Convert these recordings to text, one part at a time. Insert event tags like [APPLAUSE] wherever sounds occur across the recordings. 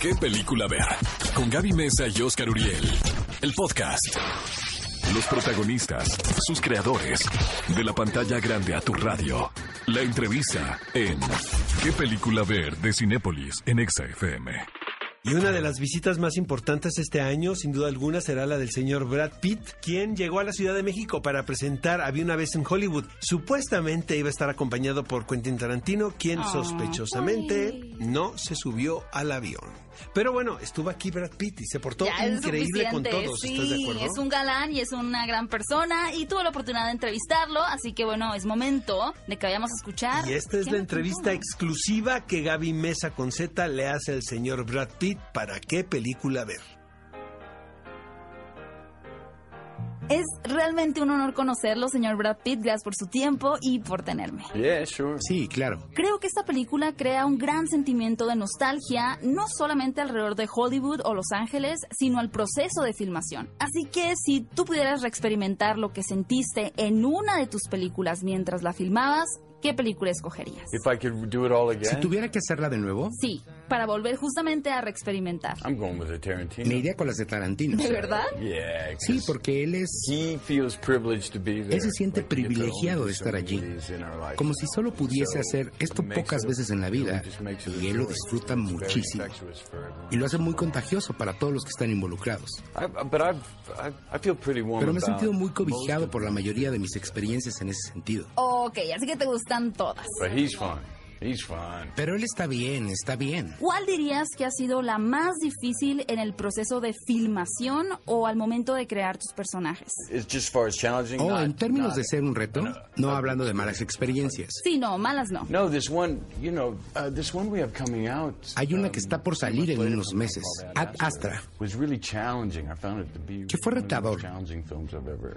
¿Qué película ver? Con Gaby Mesa y Oscar Uriel. El podcast. Los protagonistas, sus creadores. De la pantalla grande a tu radio. La entrevista en ¿Qué película ver? de Cinépolis en Exa FM. Y una de las visitas más importantes este año, sin duda alguna, será la del señor Brad Pitt, quien llegó a la Ciudad de México para presentar Había una vez en Hollywood. Supuestamente iba a estar acompañado por Quentin Tarantino, quien sospechosamente no se subió al avión. Pero bueno, estuvo aquí Brad Pitt y se portó Ya es increíble con todos. sí, ¿Estás de acuerdo? es un galán y es una gran persona y tuve la oportunidad de entrevistarlo, así que bueno, es momento de que vayamos a escuchar. Y esta es la entrevista exclusiva que Gaby Mesa con Z le hace al señor Brad Pitt para qué película ver. Es realmente un honor conocerlo, señor Brad Pitt. Gracias por su tiempo y por tenerme. Yeah, sure. Sí, claro. Creo que esta película crea un gran sentimiento de nostalgia, no solamente alrededor de Hollywood o Los Ángeles, sino al proceso de filmación. Así que si tú pudieras reexperimentar lo que sentiste en una de tus películas mientras la filmabas, ¿qué película escogerías? If I could do it all again, Si tuviera que hacerla de nuevo, Sí, para volver justamente a reexperimentar. I'm going with Tarantino. me iría con las de Tarantino. ¿De verdad? Yeah. Sí, porque él es... he feels privileged to be there. Él se siente Like privilegiado de estar allí. Como si solo pudiese So, hacer esto pocas it- veces en la vida. Y él lo disfruta muchísimo. Y lo hace muy contagioso para todos los que están involucrados. I, but I've, I, I feel pretty warm Pero me he sentido muy cobijado por la mayoría de mis experiencias en ese sentido. Ok, así que te todas. But he's fine. He's fine. Pero él está bien, está bien. ¿Cuál dirías que ha sido la más difícil en el proceso de filmación o al momento de crear tus personajes? It's just far as challenging. O not- Oh, en términos not- de ser un reto, no hablando de malas experiencias. Sí, no, malas no. No, this one, you know, uh, this one we have coming out. Hay una que um, está por salir en unos meses, Ad Astra. Was really challenging. I found it to be Que fue retador.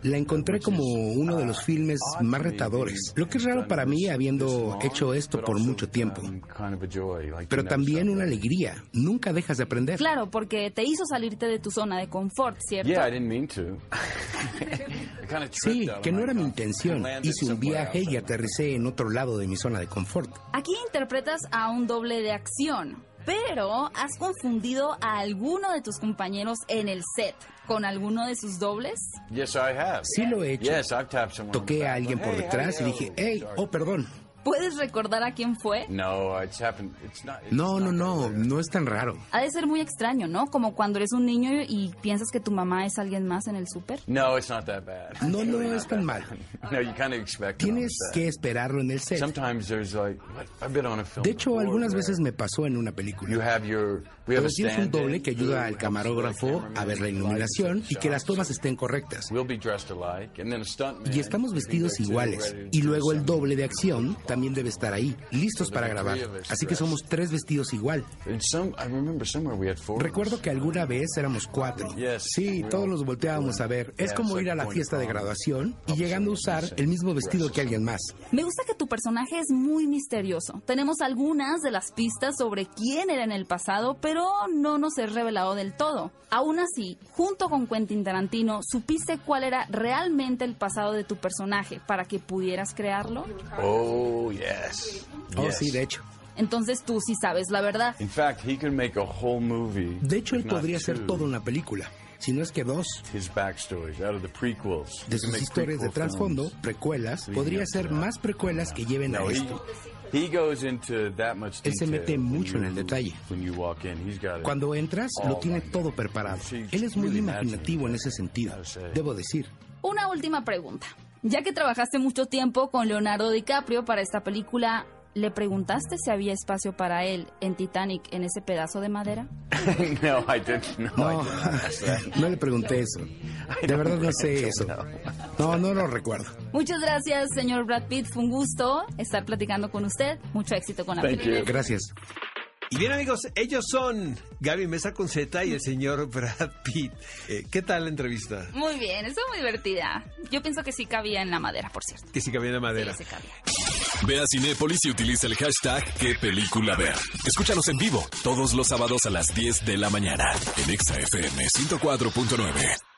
La encontré como uno de uh, los filmes odd más retadores. Lo que es raro para mí habiendo hecho esto por mucho tiempo. um, joy, like Pero también una alegría. Nunca dejas de aprender. Claro, porque te hizo salirte de tu zona de confort, ¿cierto? [LAUGHS] Sí, que no era mi intención. Hice un viaje y aterricé en otro lado de mi zona de confort. Aquí interpretas a un doble de acción, pero has confundido a alguno de tus compañeros en el set con alguno de sus dobles. Yes, I have. Sí lo he hecho. Toqué a alguien por "Hey, detrás y dije, hey, doing?" oh, perdón. ¿Puedes recordar a quién fue? No, it's happened. It's not. it's No, no, not no, no es tan raro. Ha de ser muy extraño, ¿no? Como cuando eres un niño y piensas que tu mamá es alguien más en el súper. No, it's not that bad. No, It's no really es tan mal. [LAUGHS] No, you kind of expect Tienes que esperarlo en el set. Sometimes there's like? I've been on a film. De hecho, before algunas veces me pasó en una You película. have your. We have Pero tienes un doble que ayuda al camarógrafo a ver la iluminación y que las tomas estén correctas. We'll be dressed alike, and then a stuntman. Y estamos vestidos iguales. Y luego el doble de acción también debe estar ahí, listos para grabar. Así que somos tres vestidos igual. And some, I remember somewhere we had four. Recuerdo que alguna vez éramos cuatro. Sí, todos nos volteábamos a ver. Es como ir a la fiesta de graduación y llegando a usar el mismo vestido que alguien más. Me gusta que tu personaje es muy misterioso. Tenemos algunas de las pistas sobre quién era en el pasado, pero no nos es revelado del todo. Aún así, junto con Quentin Tarantino, ¿supiste cuál era realmente el pasado de tu personaje para que pudieras crearlo? Oh yes. Oh, Yes. sí, de hecho. Entonces tú sí sabes la verdad. In fact, he could make a whole movie. De hecho, él podría hacer two, toda una película. Si no es que dos. His backstories out of the prequels. De sus historias de trasfondo, precuelas, podría ser más precuelas que lleven a esto. he goes into that much Él se mete mucho en el detalle. Cuando entras, lo tiene todo preparado. Él es muy imaginativo en ese sentido, debo decir. Una última pregunta. Ya que trabajaste mucho tiempo con Leonardo DiCaprio para esta película, ¿le preguntaste si había espacio para él en Titanic en ese pedazo de madera? [LAUGHS] no, I didn't. No, No, I didn't [LAUGHS] no le pregunté eso. De verdad no sé eso. No, no lo recuerdo. Muchas gracias, señor Brad Pitt. Fue un gusto estar platicando con usted. Mucho éxito con la Thank película. you. Gracias. Y bien amigos, ellos son Gaby Mesa con Z y el señor Brad Pitt. Eh, ¿Qué tal la entrevista? Muy bien, estuvo muy divertida. Yo pienso que sí cabía en la madera, por cierto. Que sí cabía en la madera. Sí, sí cabía. Ve a Cinépolis y utiliza el hashtag qué película ver. Escúchanos en vivo todos los sábados a las 10 de la mañana en Exa FM 104.9.